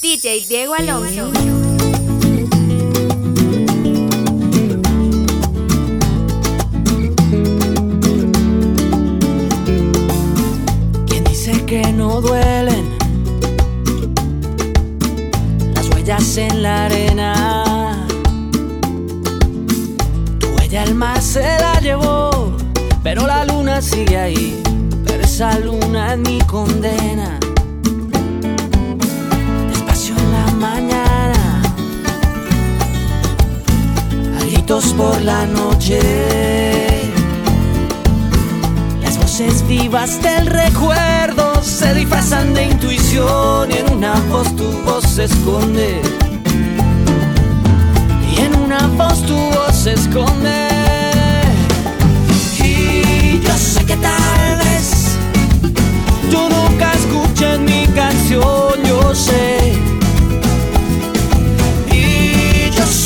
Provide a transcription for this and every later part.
DJ Diego Alonso. ¿Quién dice que no duelen las huellas en la arena? Tu huella el mar se la llevó, pero la luna sigue ahí. Pero esa luna es mi condena. Por la noche. Las voces vivas del recuerdo se disfrazan de intuición y en una voz tu voz se esconde. Y en una voz tu voz se esconde. Y yo sé que tal vez tú nunca escuches mi canción, yo sé.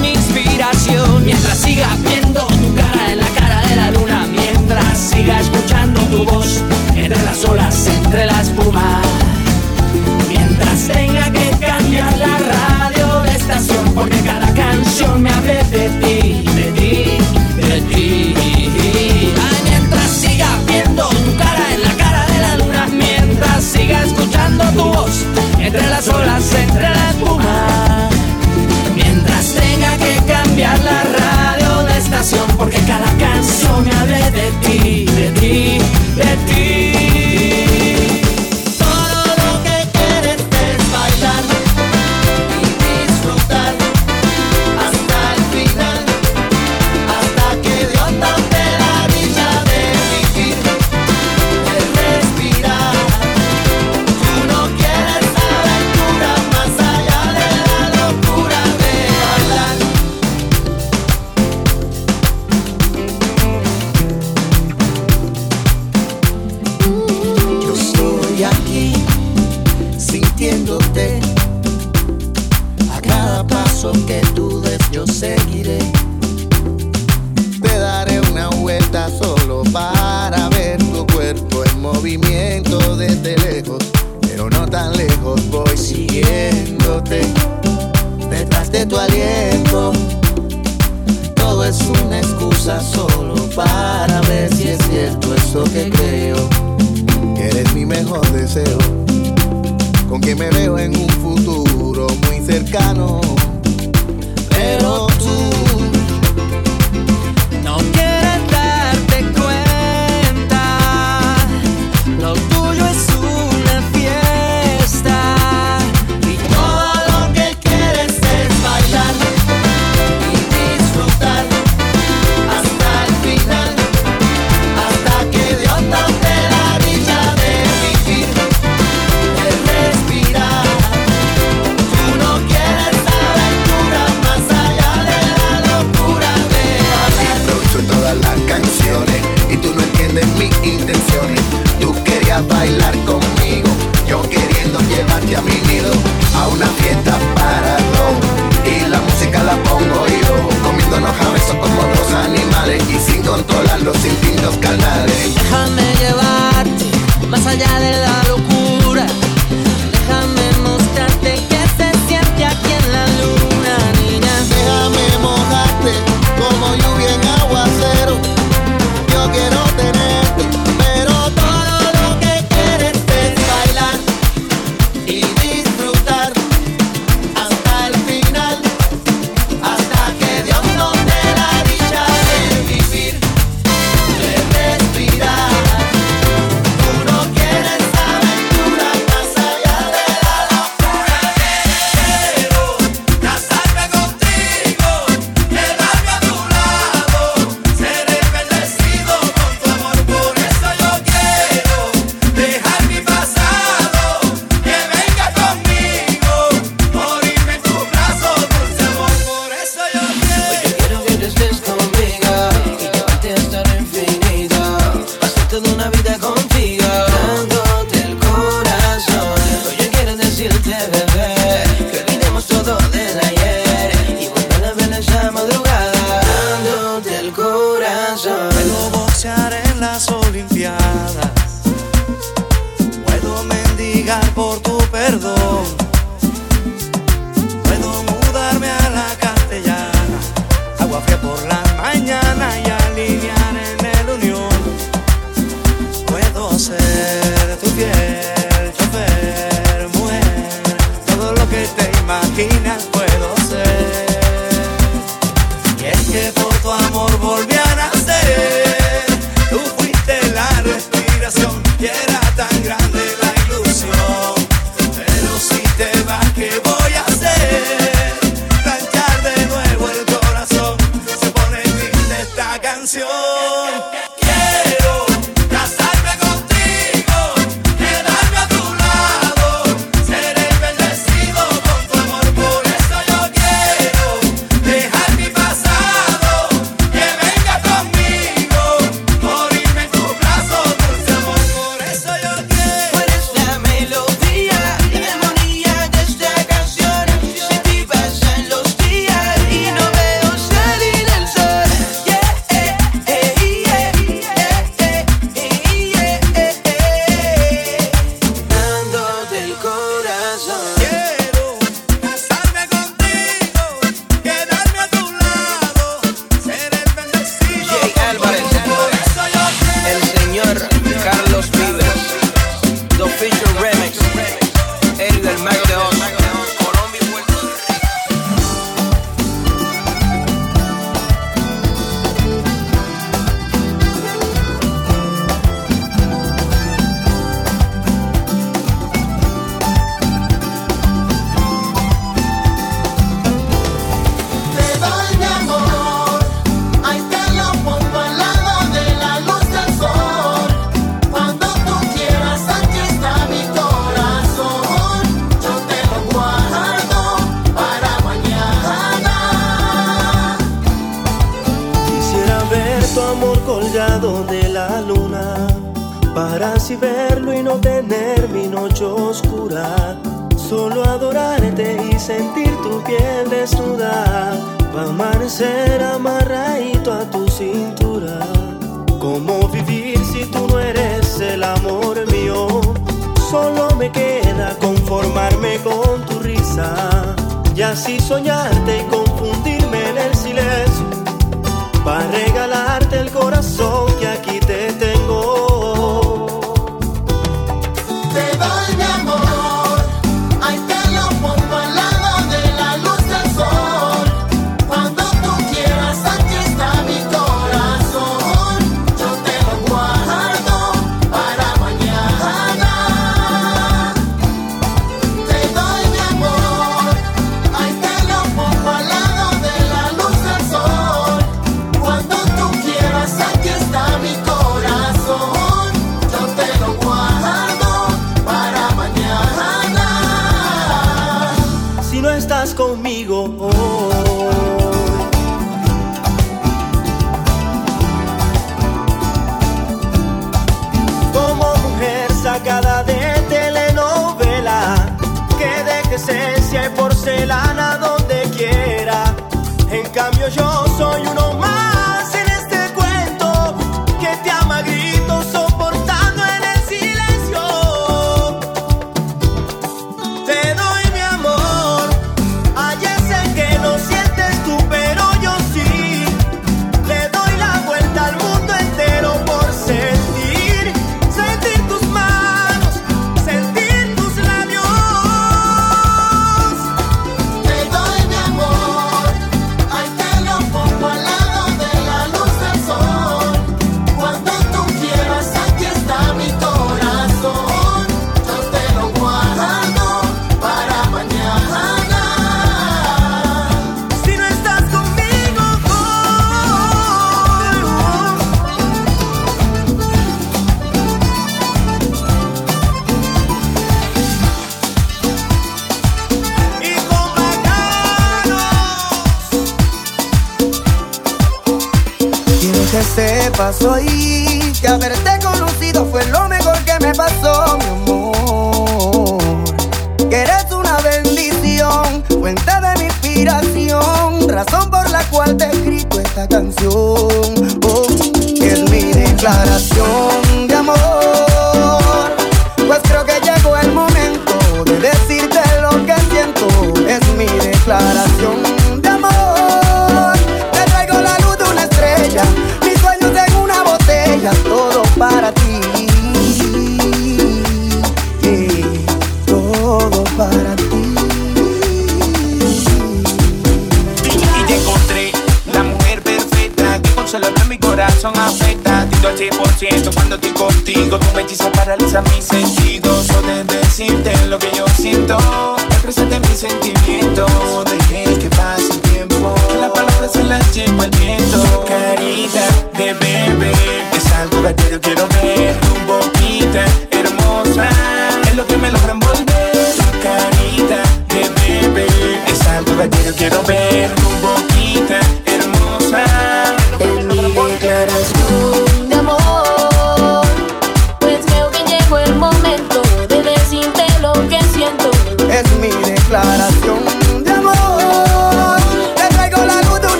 mi inspiración, mientras siga viendo tu cara en la cara de la luna, mientras siga escuchando tu voz entre las olas, entre la espuma. Mientras tenga que cambiar la radio de estación Porque cada canción me hable de ti, de ti, de ti. Ay, mientras siga viendo tu cara en la cara de la luna Mientras siga escuchando tu voz entre las olas, entre la espuma hable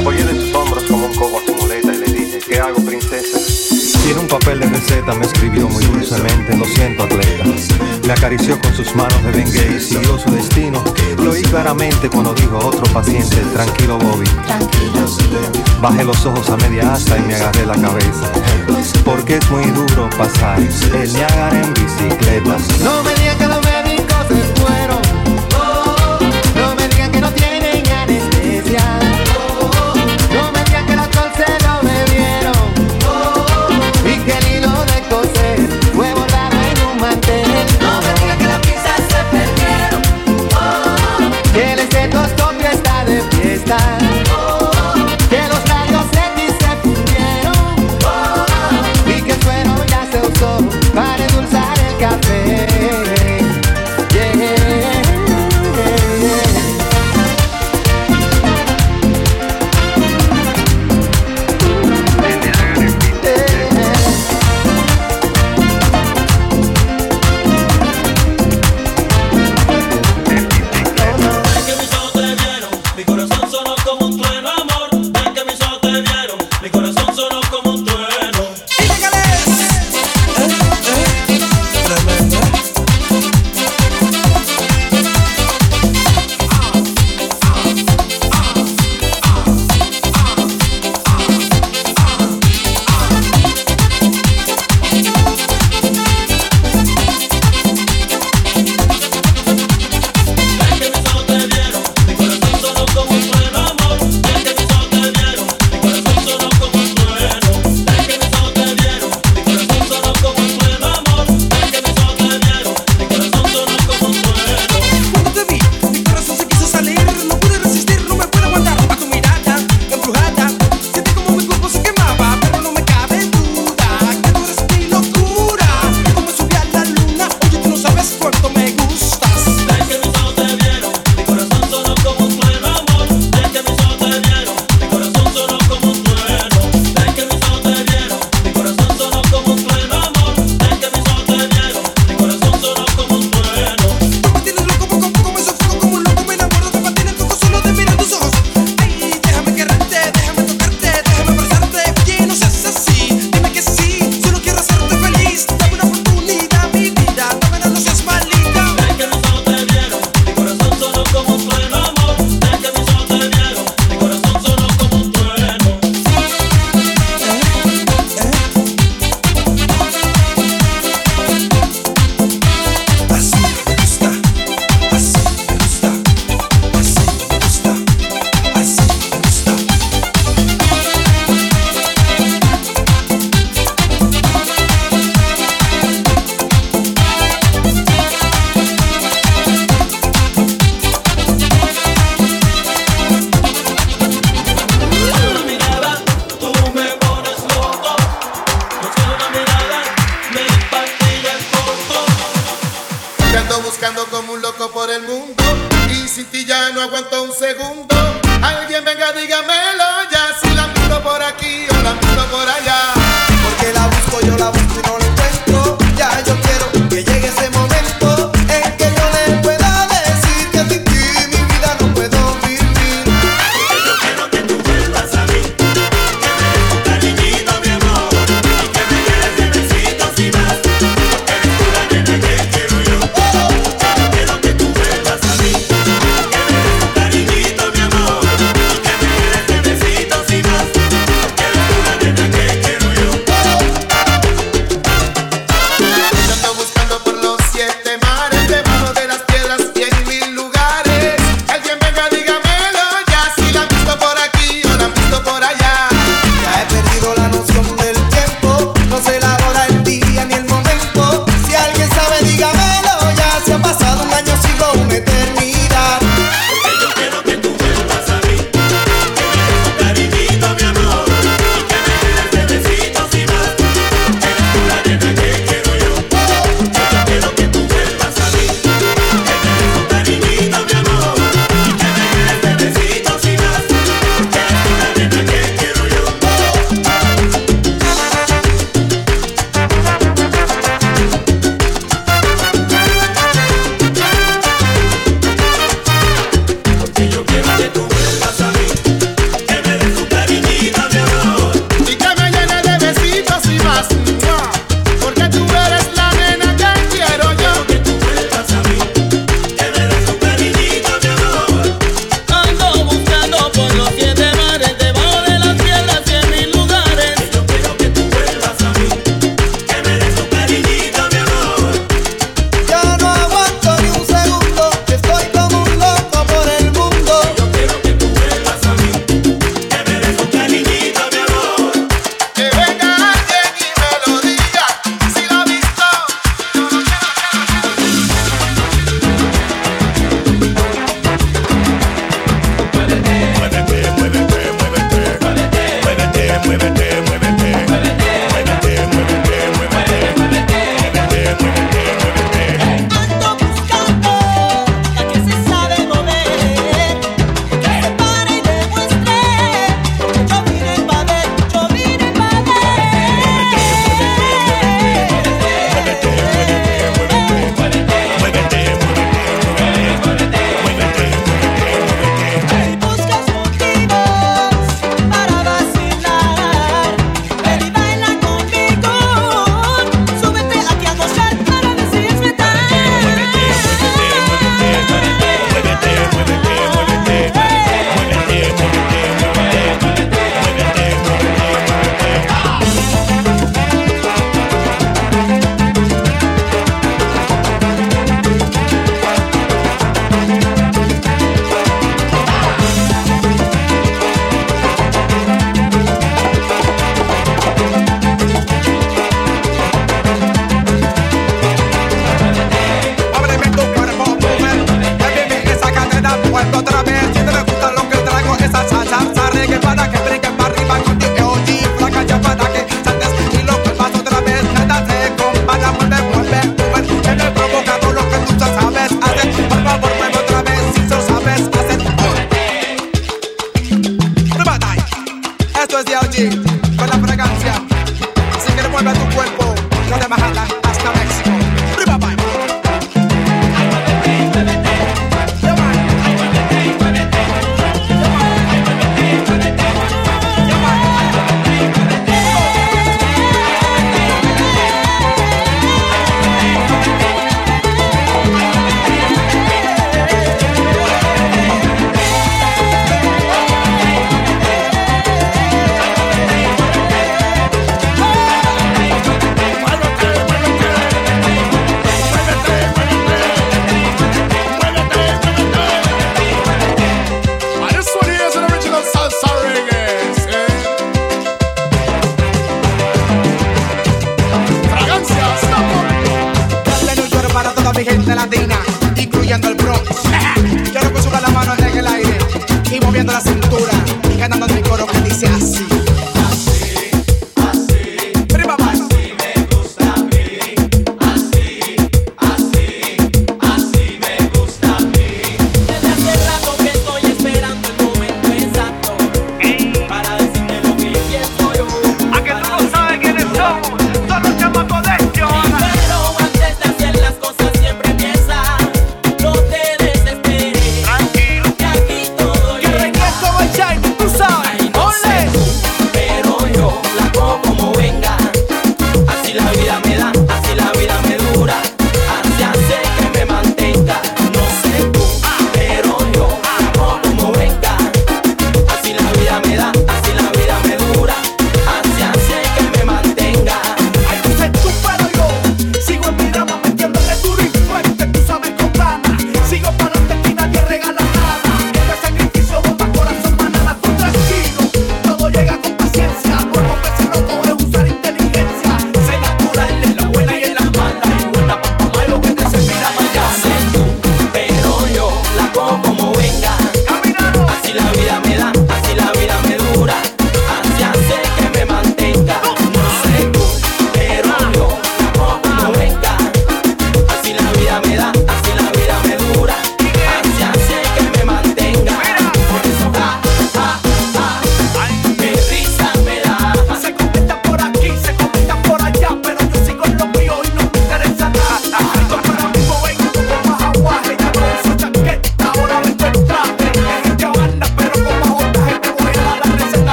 apoyé de sus hombros como un cojo a su muleta y le dije, ¿qué hago, princesa? Tiene un papel de receta, me escribió muy dulcemente, lo siento, atleta. Me acarició con sus manos de Bengay y siguió su destino. Lo oí claramente cuando dijo a otro paciente, tranquilo, Bobby. Bajé los ojos a media asta y me agarré la cabeza. Porque es muy duro pasar el Niagara en bicicleta. No me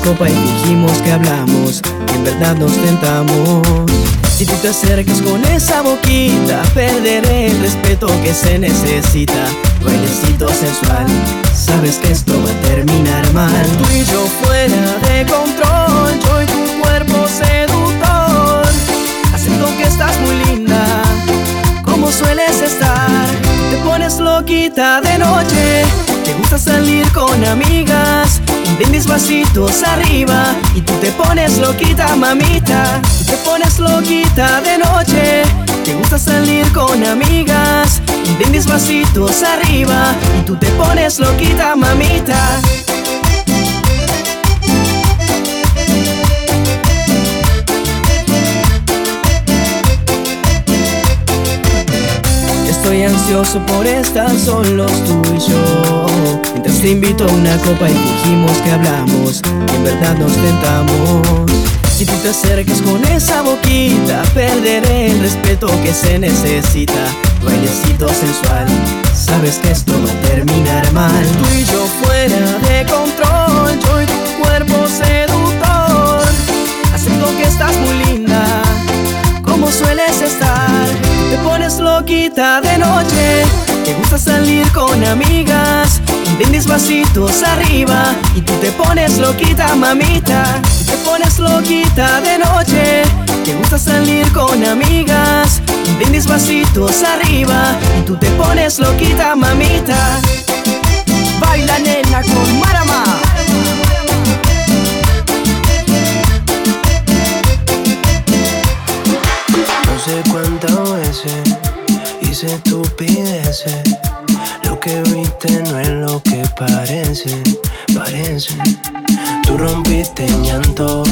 copa y fingimos que hablamos y en verdad nos tentamos. Si tú te acercas con esa boquita, perderé el respeto que se necesita. Bailecito sensual, sabes que esto va a terminar mal. Tú y yo fuera de control, yo y tu cuerpo seductor. Acepto que estás muy linda, como sueles estar. Te pones loquita de noche, te gusta salir con amigos ven vasitos arriba y tú te pones loquita, mamita. Tú te pones loquita de noche, te gusta salir con amigas. Ven vasitos arriba y tú te pones loquita, mamita. Estoy ansioso por estar solos tú y yo. Mientras te invito a una copa y dijimos que hablamos, y en verdad nos tentamos. Si tú te acercas con esa boquita, perderé el respeto que se necesita. Bailecito sensual, sabes que esto va a terminar mal. Tú y yo fuera de control boquita de noche. Te gusta salir con amigas Y vasitos arriba Y tú te pones loquita, mamita. Te pones loquita de noche. Te gusta salir con amigas Y vasitos arriba Y tú te pones loquita, mamita. Baila nena con Marama. parecen, parecen. Tú rompiste en llanto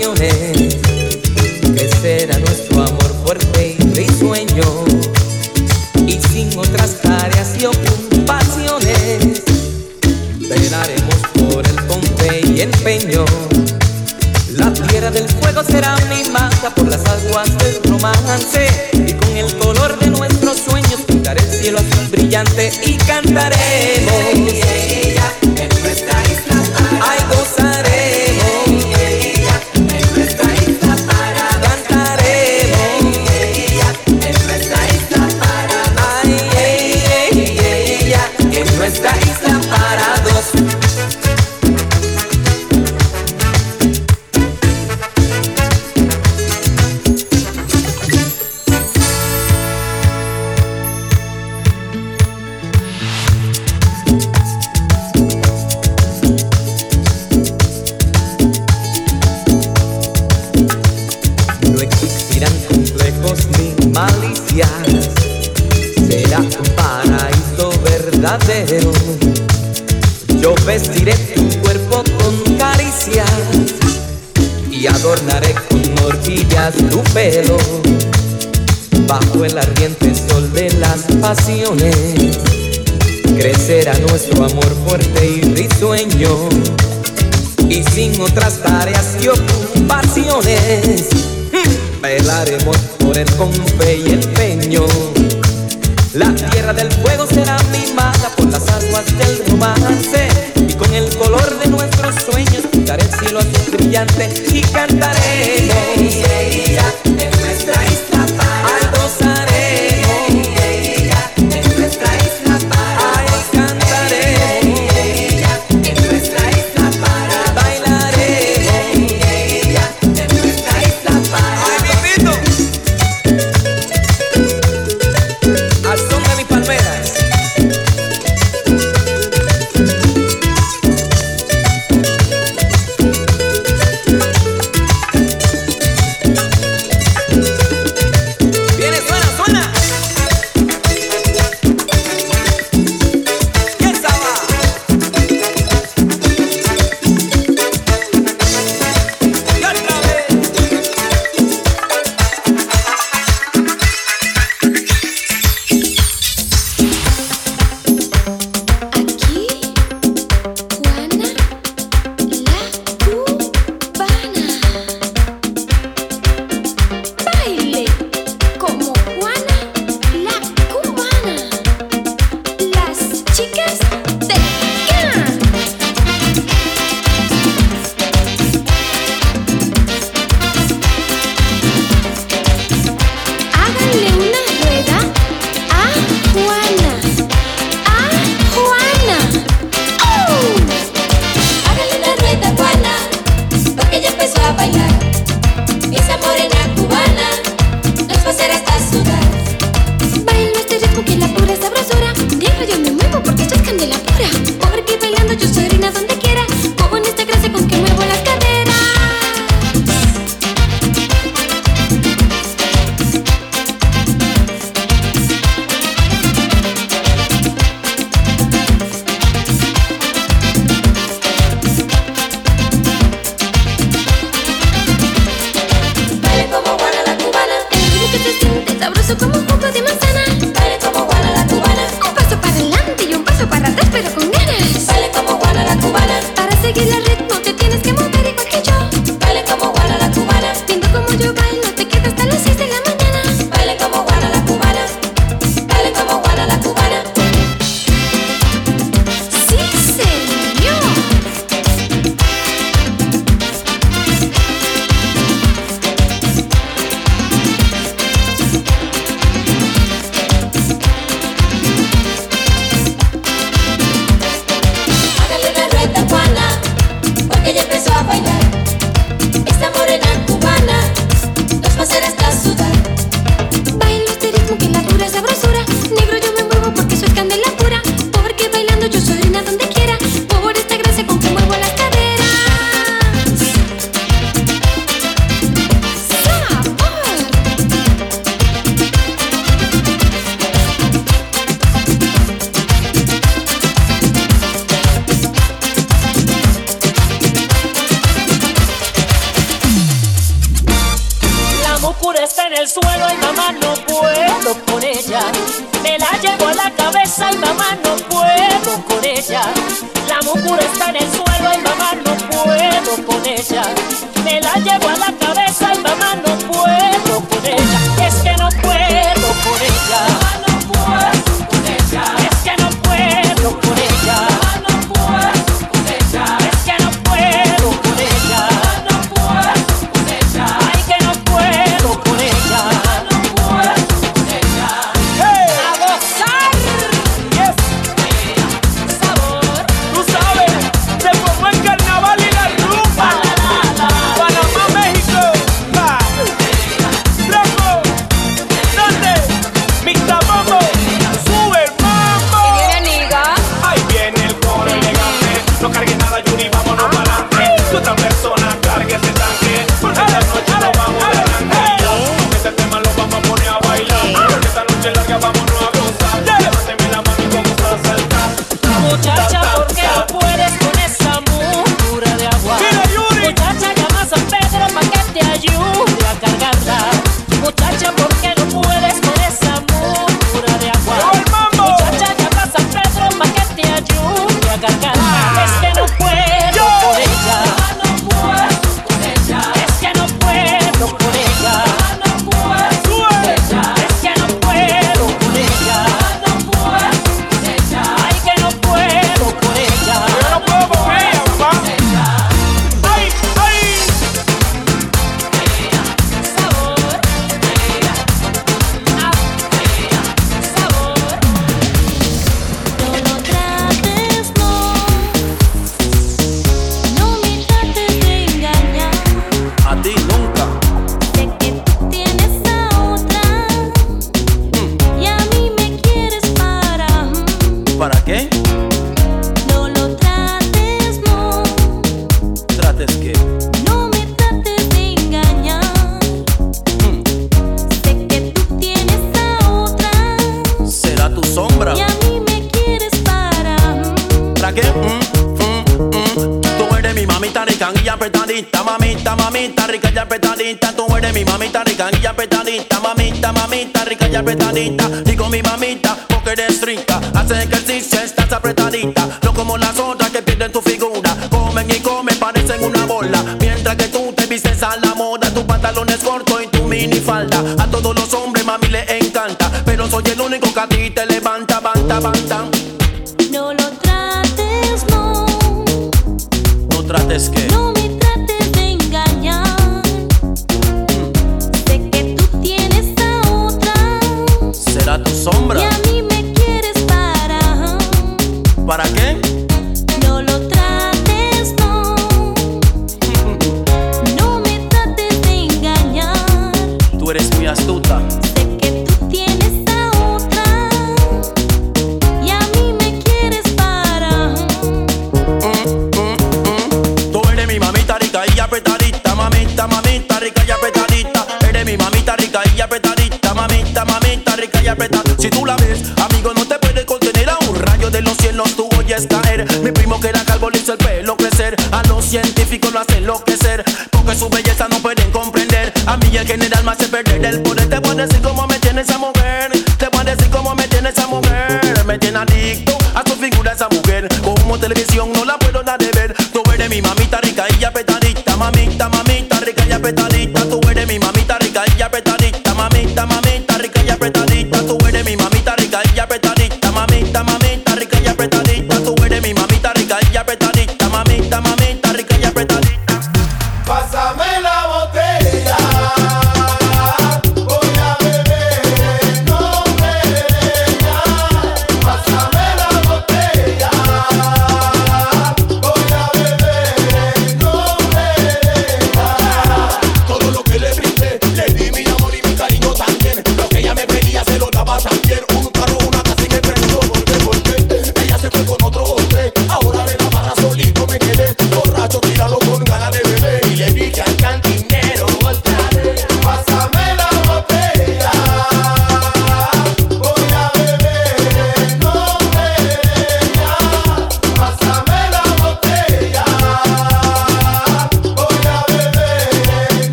que será nuestro amor fuerte y risueño, y sin otras tareas y ocupaciones, velaremos por el ponte y empeño. La piedra del fuego será mi mata por las aguas del romance, y con el color de nuestros sueños pintaré el cielo azul brillante y cantaré.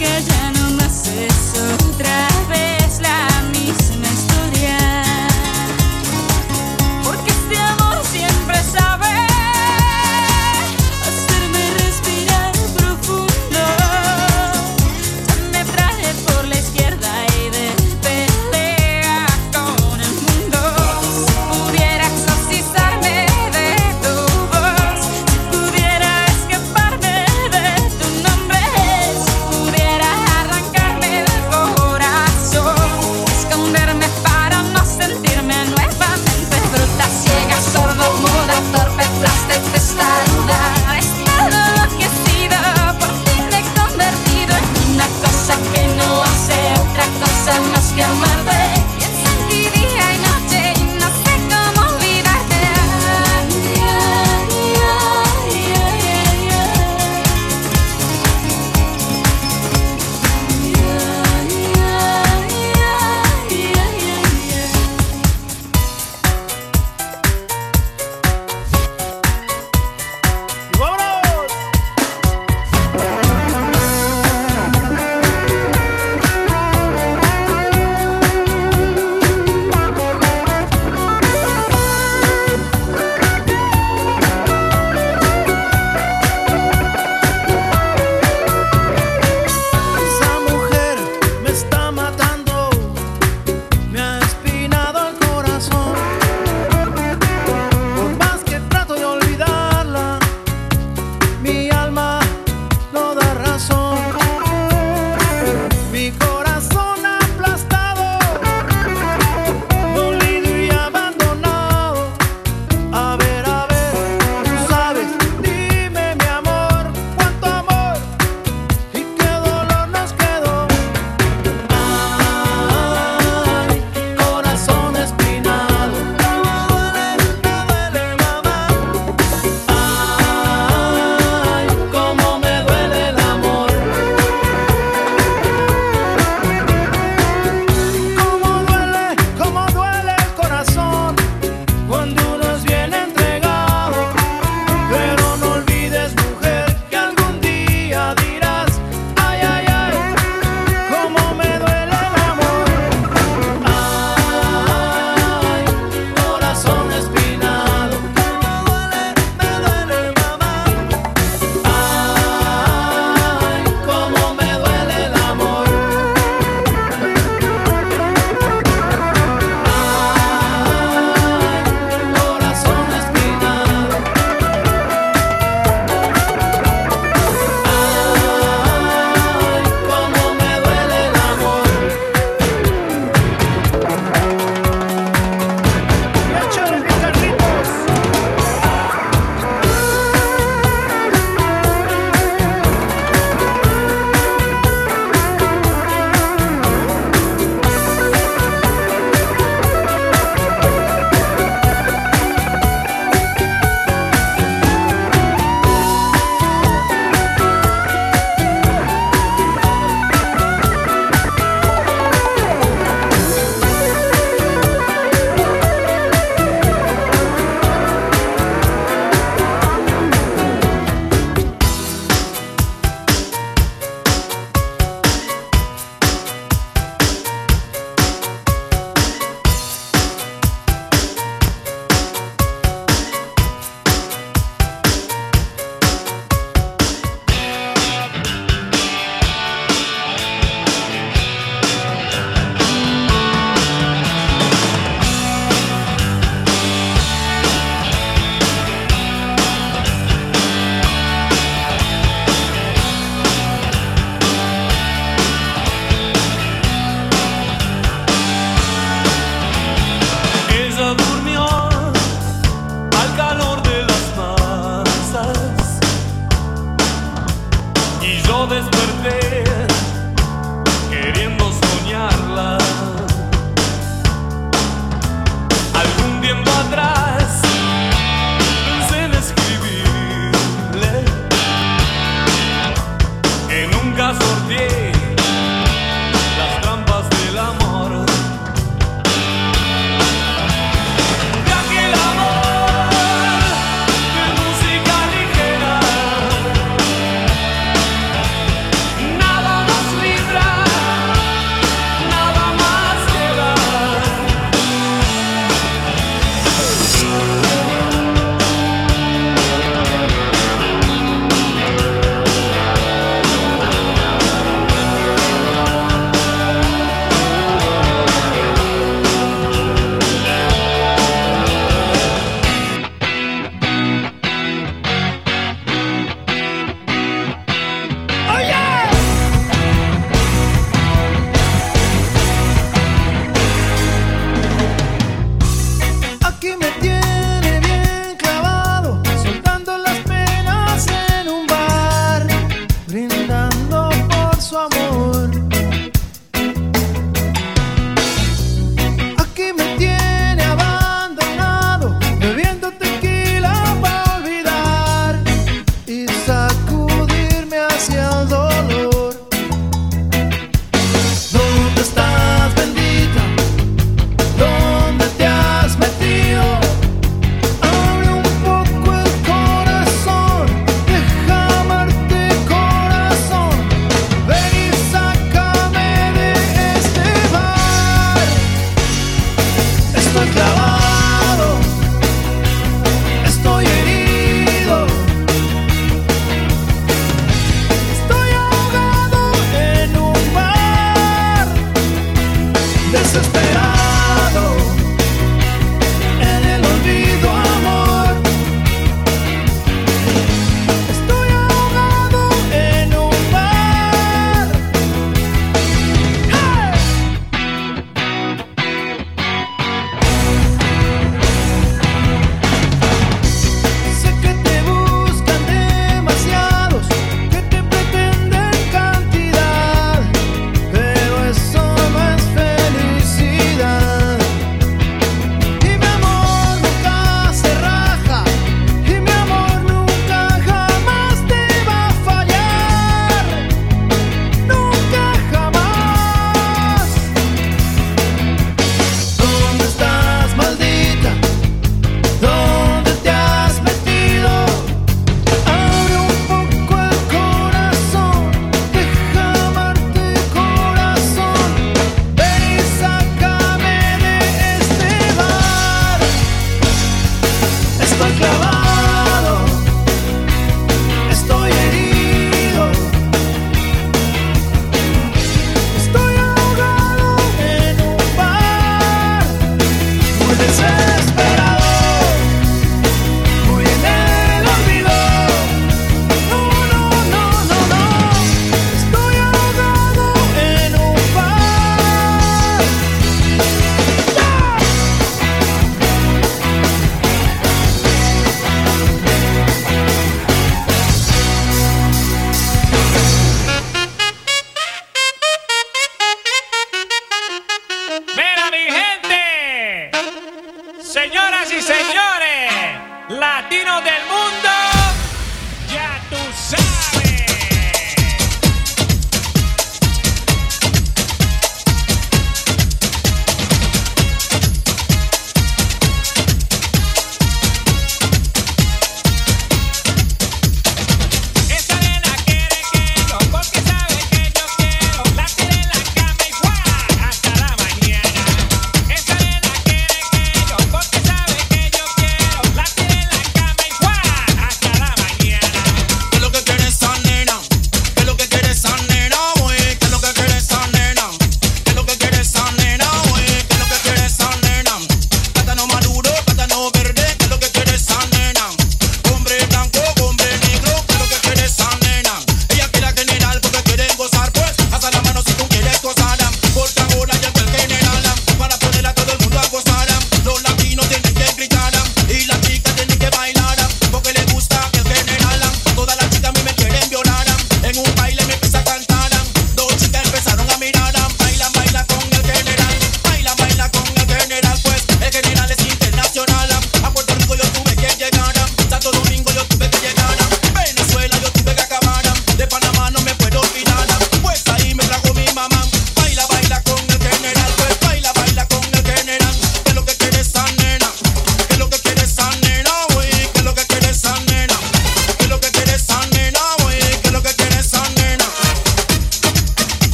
que ya no más es otra.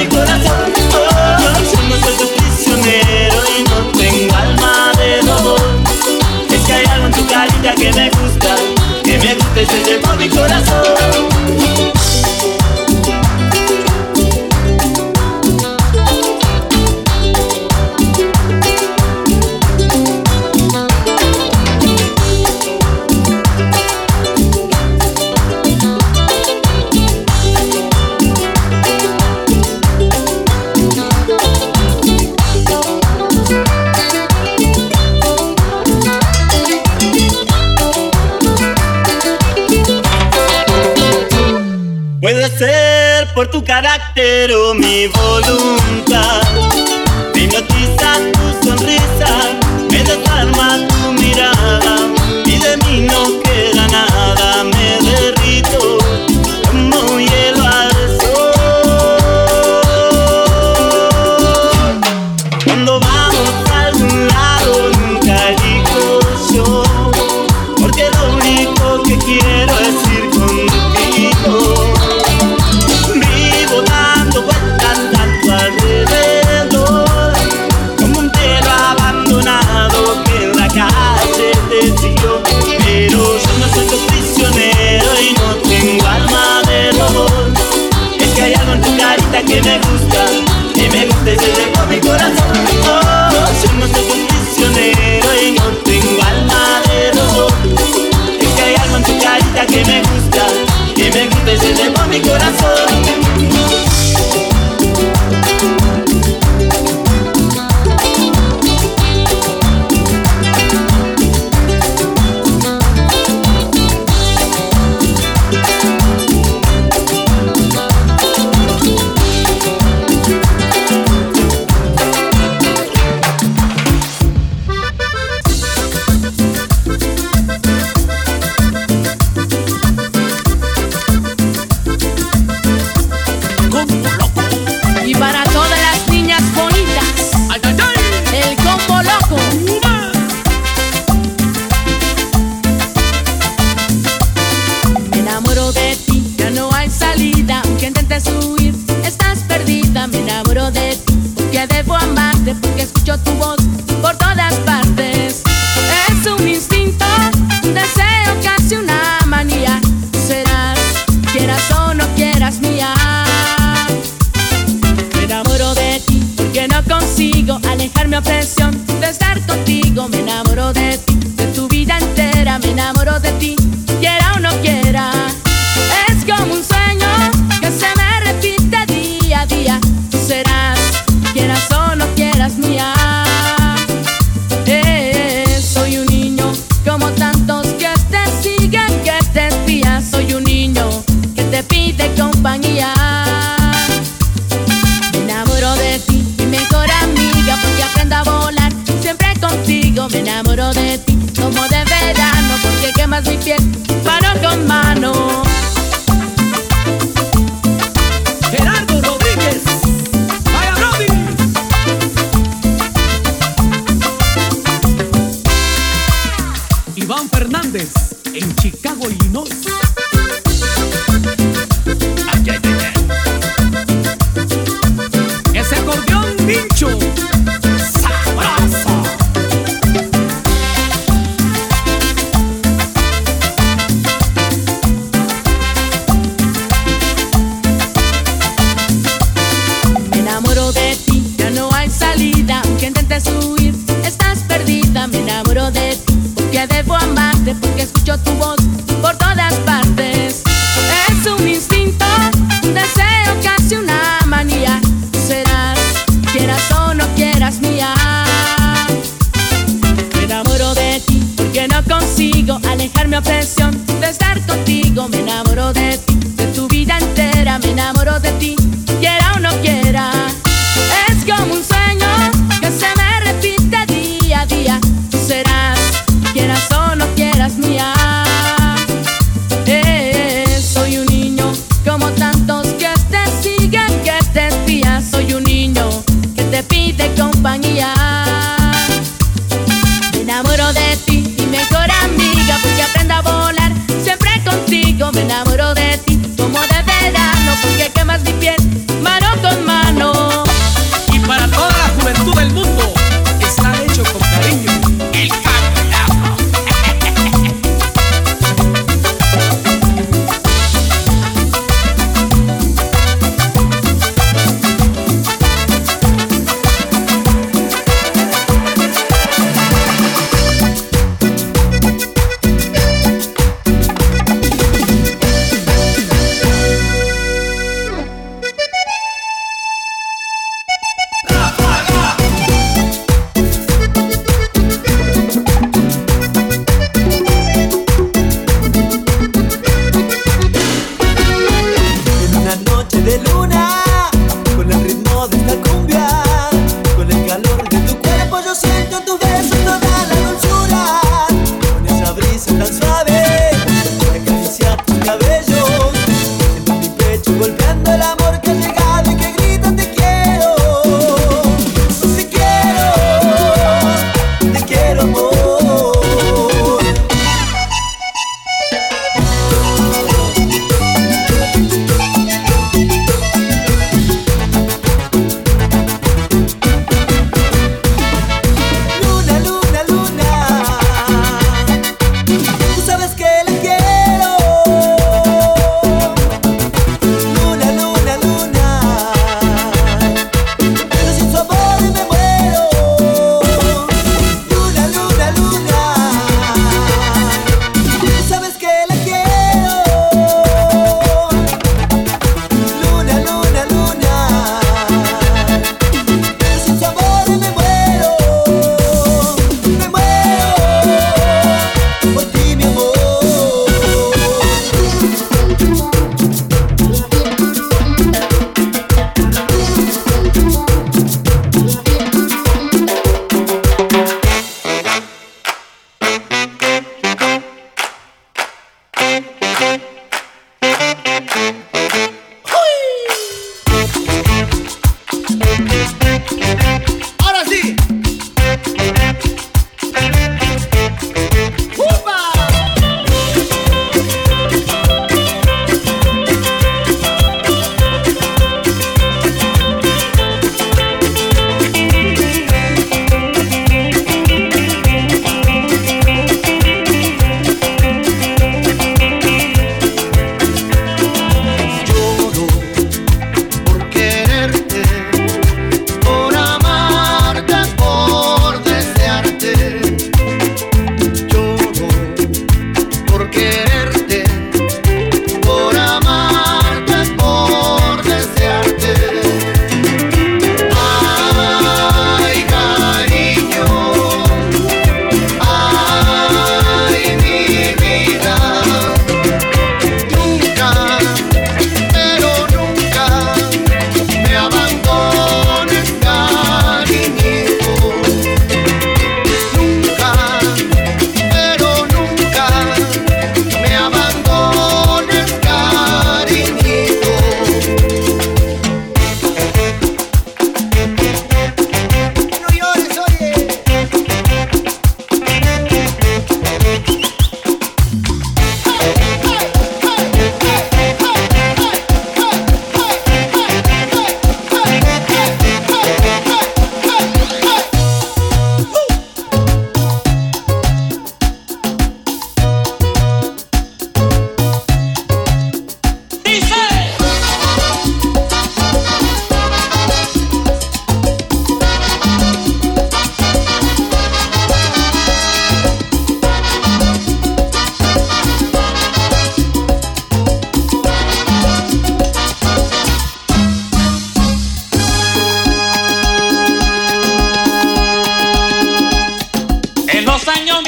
mi corazón. Oh, yo siendo soy tu prisionero y no tengo alma de dolor. Es que hay algo en tu carita que me gusta, que me gusta y se lleva. cartero mi voluntad.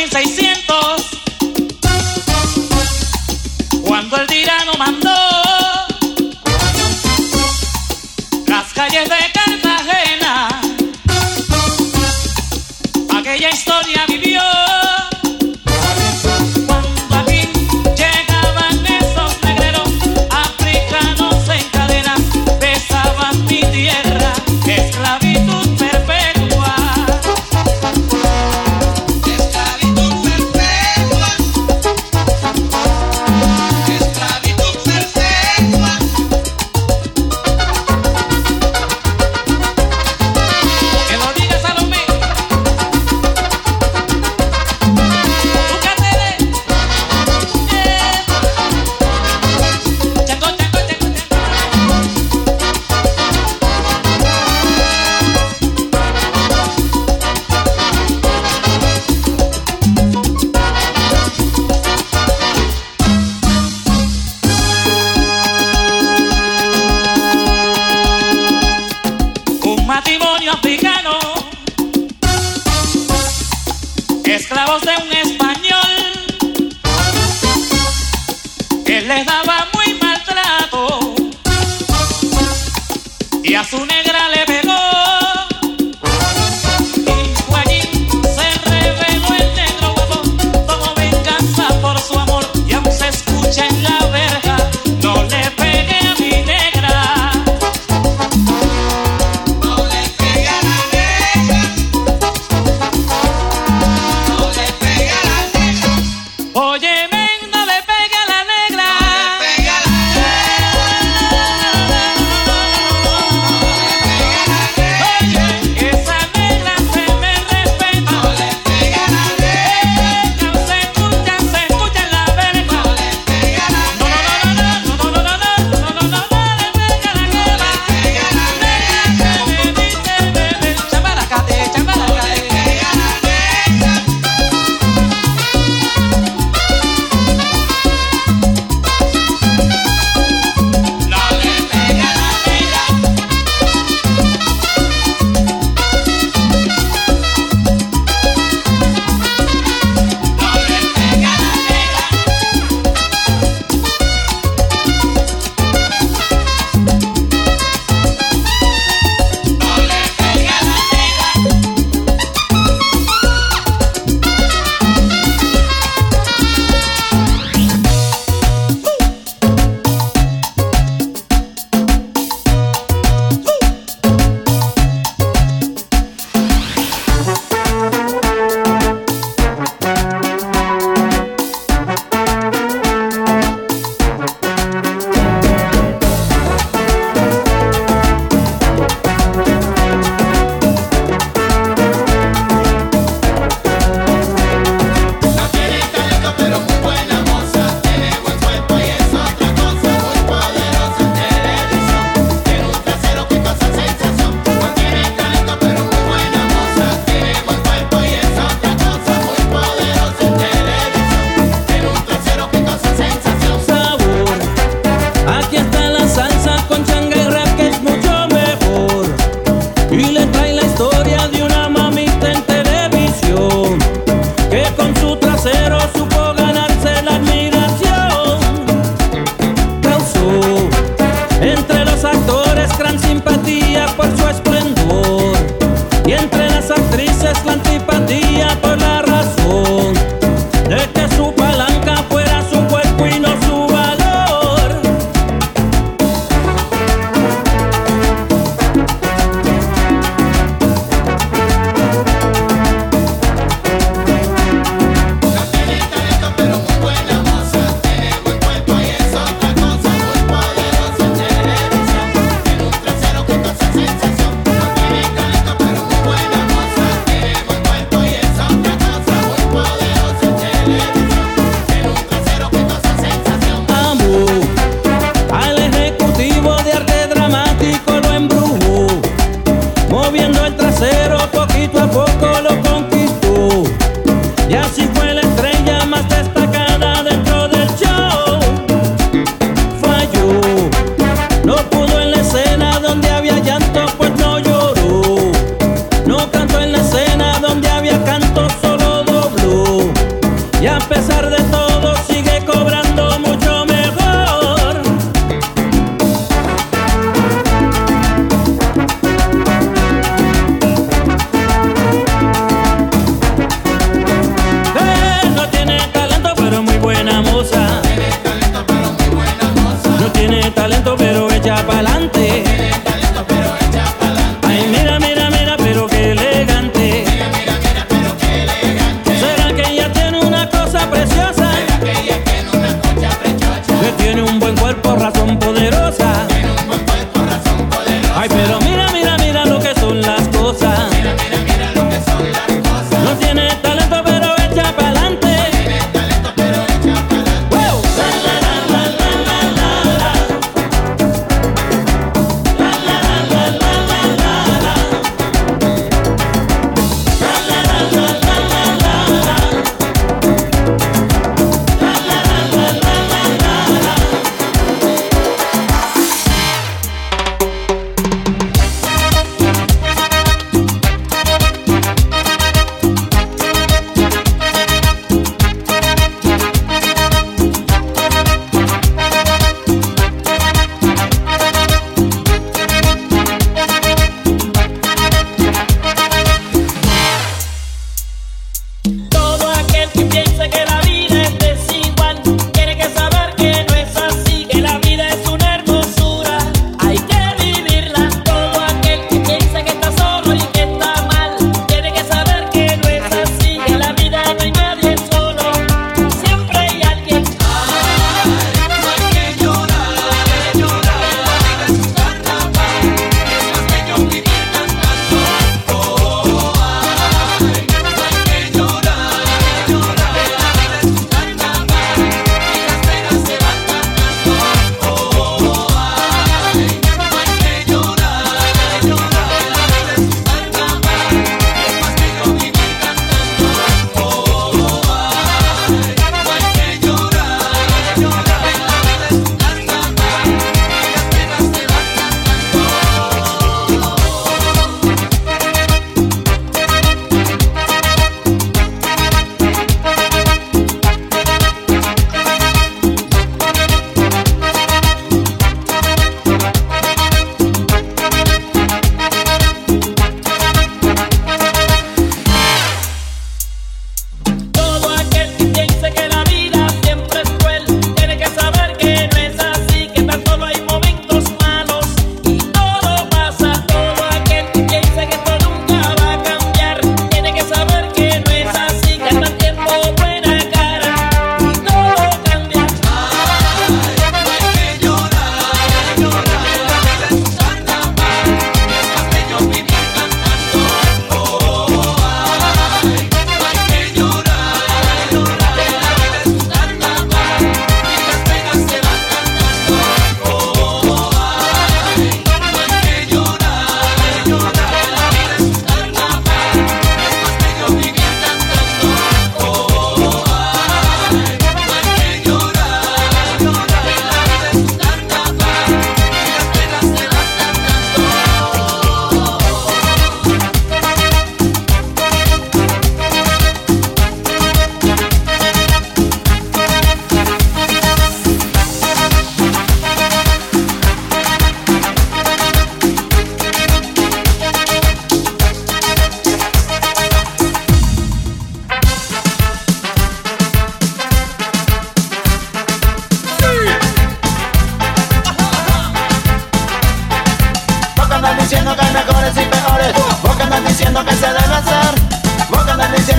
Los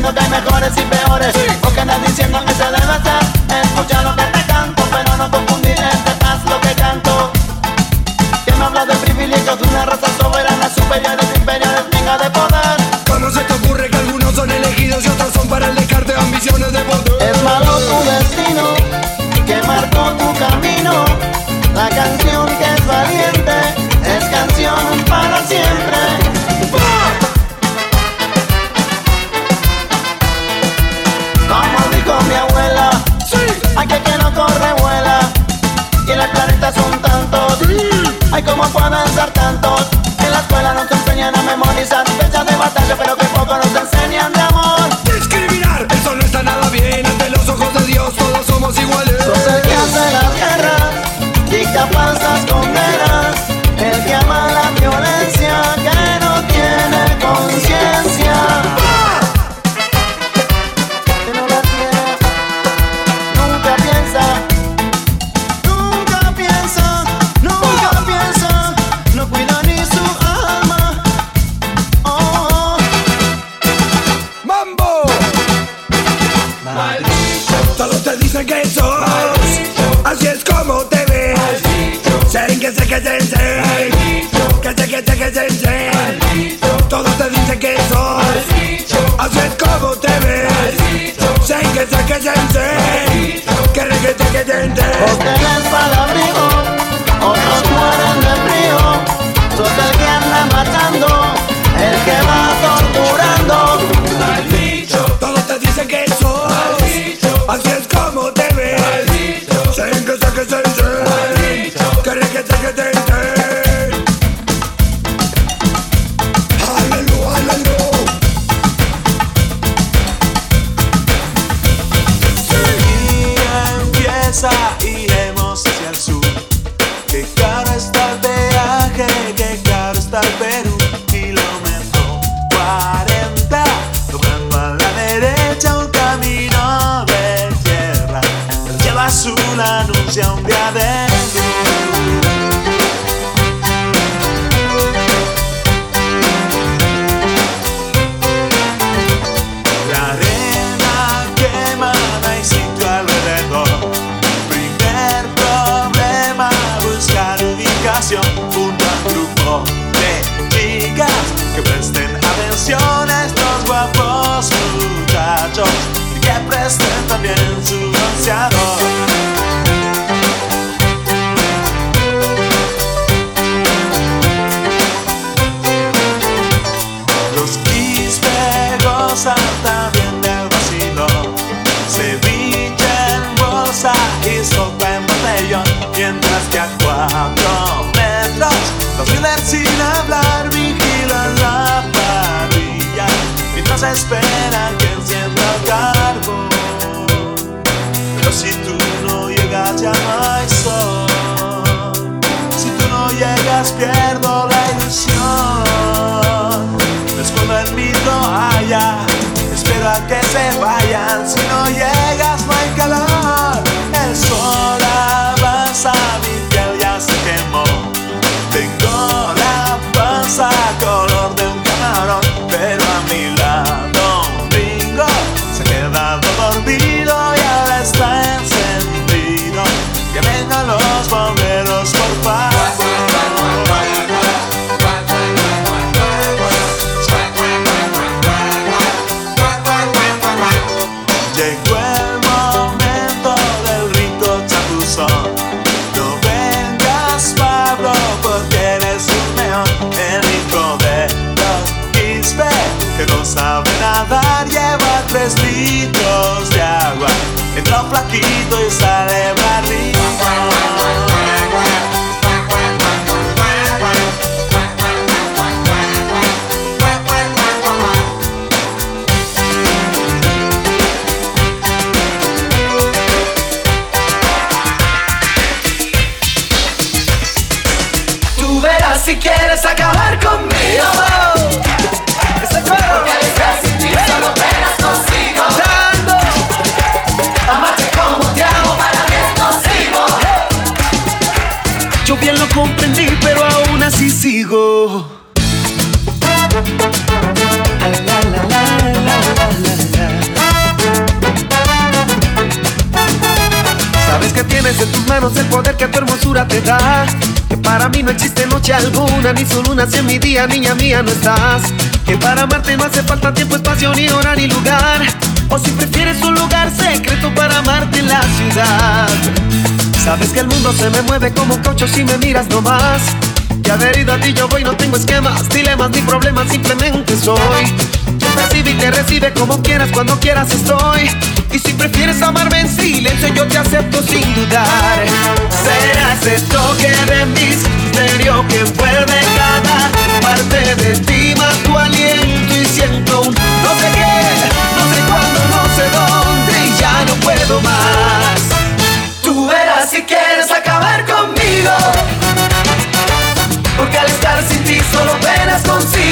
lleno de mejores y peores. Porque andas diciendo que se debe hacer. Escucha lo que te canto, pero no confundir entre paz lo que canto. Que me habla de privilegios de una raza soberana, superiores, inferiores, venga de poder. ¿Cómo se te ocurre que algunos son elegidos y otros son para el descarte ambiciones de poder? Es malo tu destino, que marcó tu camino. La canción que es valiente es canción para siempre. Ay, ¿cómo pueden ser tantos? En la escuela nos enseñan a memorizar fechas de batalla, pero que poco nos enseñan de amor. Discriminar, eso no está nada bien. Ante los ojos de Dios todos somos iguales. Sos el que hace las guerras, dicta falsas condenas, se Vos tenés para abrigo, otros mueren de frío. Sos el que anda matando, el que va torturando. Todos te dicen que sos Así es como te ves. Sen que sé que se Que sé. Que sé que se Si quieres acabar conmigo. Ese cuero que deseas sin ti solo penas consigo. Dando, amarte como te amo para que es nocivo. Yo bien lo comprendí, pero aún así sigo. Sabes que tienes en tus manos el poder que tu hermosura te da. Que para mí no existe noche alguna, ni solo una si en mi día, niña mía, no estás. Que para amarte no hace falta tiempo, espacio, ni hora, ni lugar. O si prefieres un lugar secreto para amarte en la ciudad. Sabes que el mundo se me mueve como un caucho si me miras nomás. Ya adherido a ti yo voy, no tengo esquemas, dilemas ni problemas, simplemente soy. Yo percibí te recibe como quieras, cuando quieras estoy. Y si prefieres amarme en silencio, yo te acepto sin dudar. Será ese toque de misterio que envuelve cada parte de ti, más tu aliento y siento un no sé qué, no sé cuándo, no sé dónde y ya no puedo más. Tú verás si quieres acabar conmigo. Estar sin ti solo penas consigo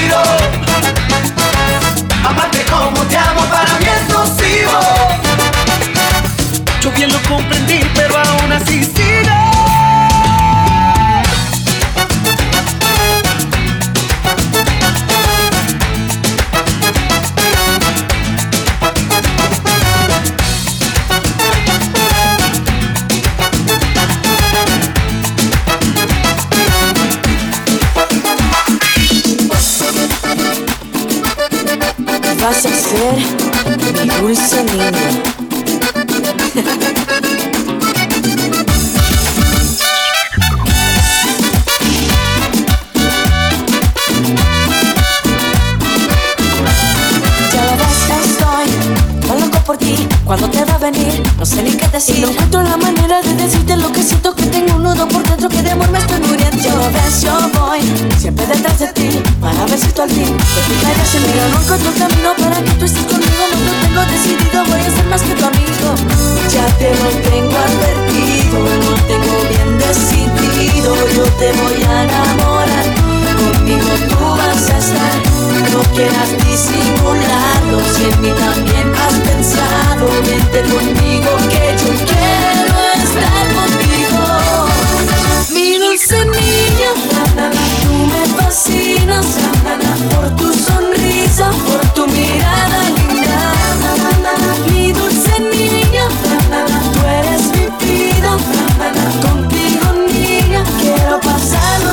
ser mi dulce no sé ni qué decir. Y no encuentro la manera de decirte lo que siento que tengo un nudo por dentro que de amor me estoy muriendo. Ya lo ves, yo voy siempre detrás de ti para ver si tú al fin te fijarías en mí. Yo no encuentro camino para que tú estés conmigo. No lo tengo decidido, voy a ser más que tu amigo. Ya te lo tengo advertido, lo tengo bien decidido. Yo te voy a enamorar, conmigo tú vas a estar. No quieras disimularlo, si en mí también has pensado. Vente conmigo que yo quiero estar contigo. Mi dulce niña, tú me fascinas na, na, na, por tu sonrisa, por tu mirada linda. Mi dulce niña, tú eres mi vida. Contigo niña, quiero pasar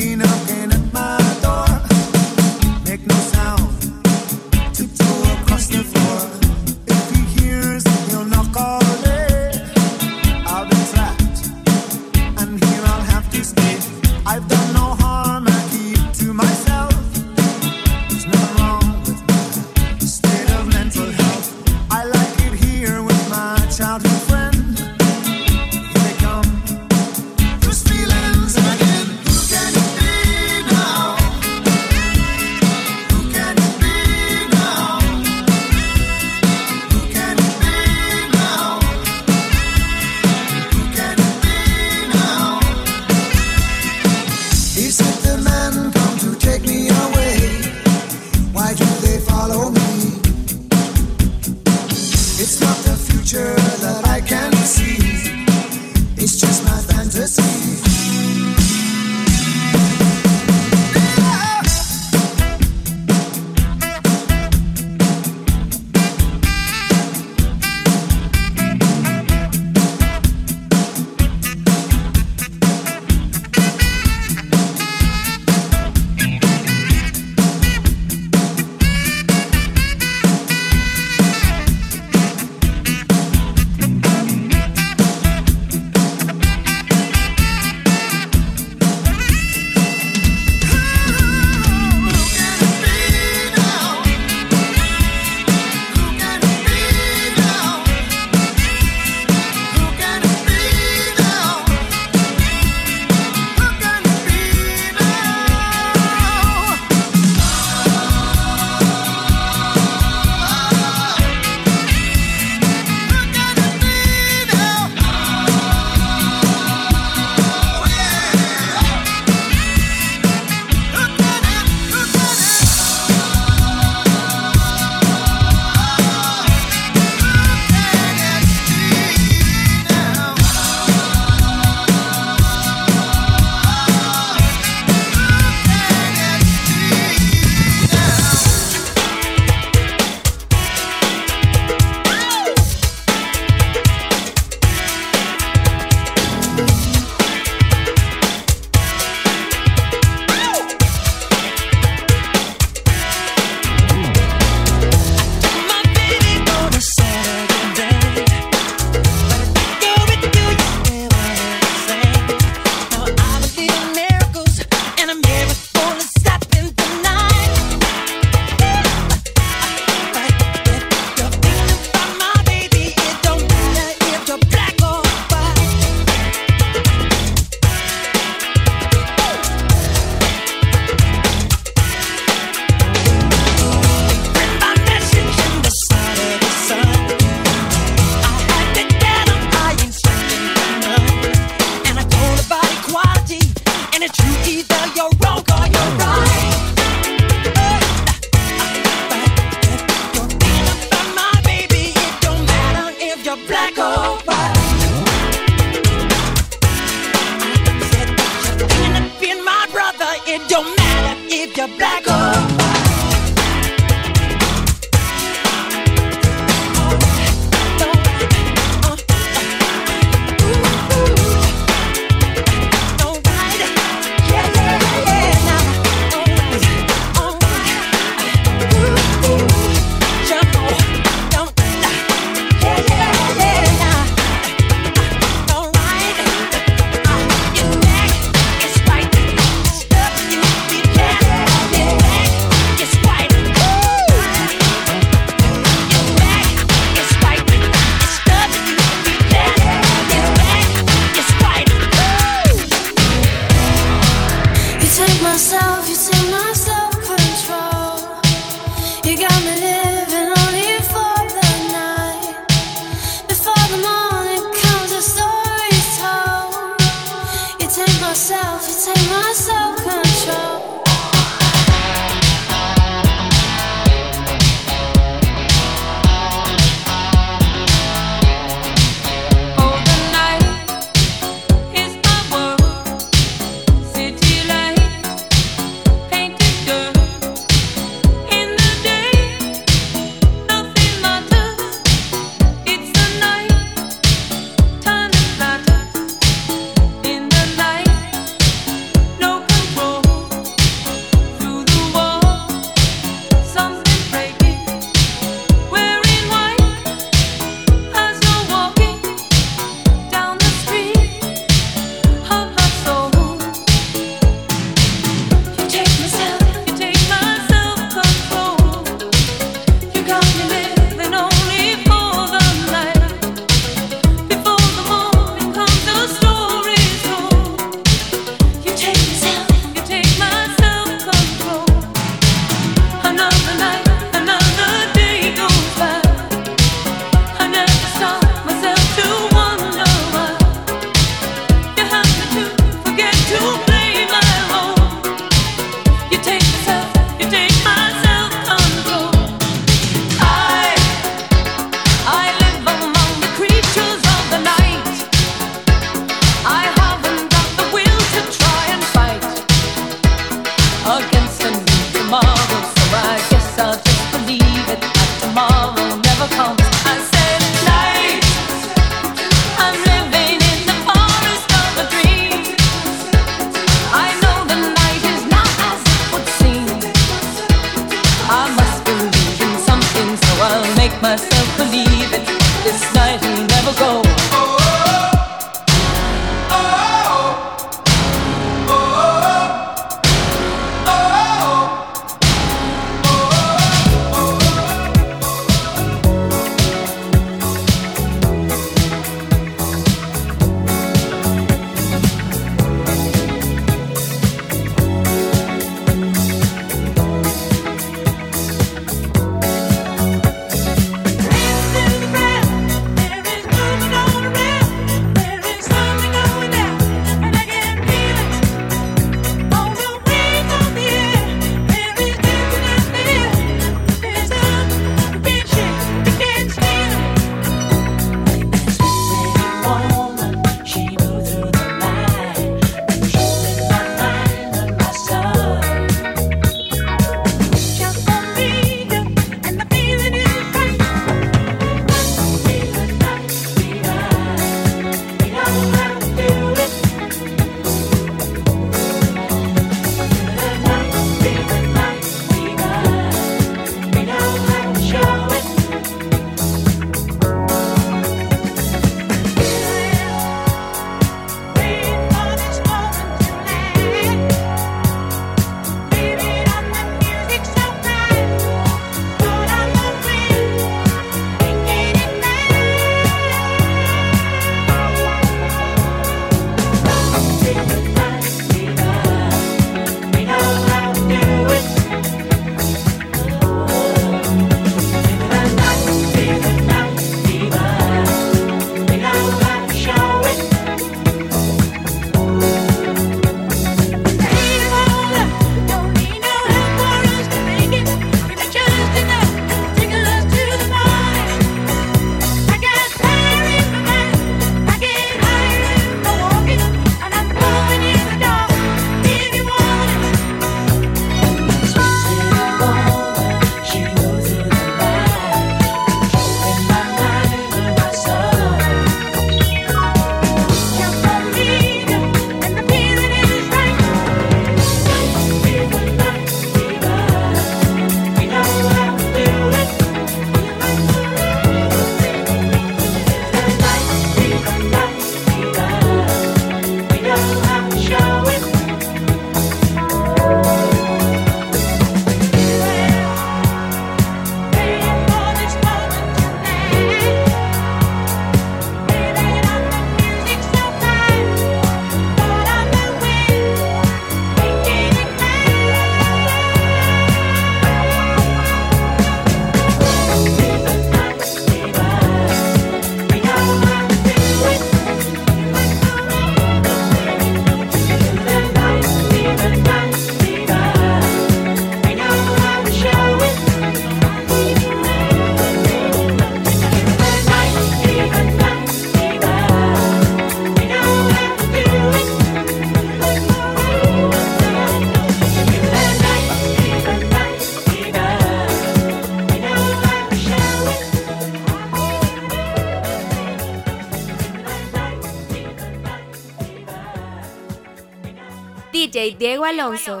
Diego Alonso.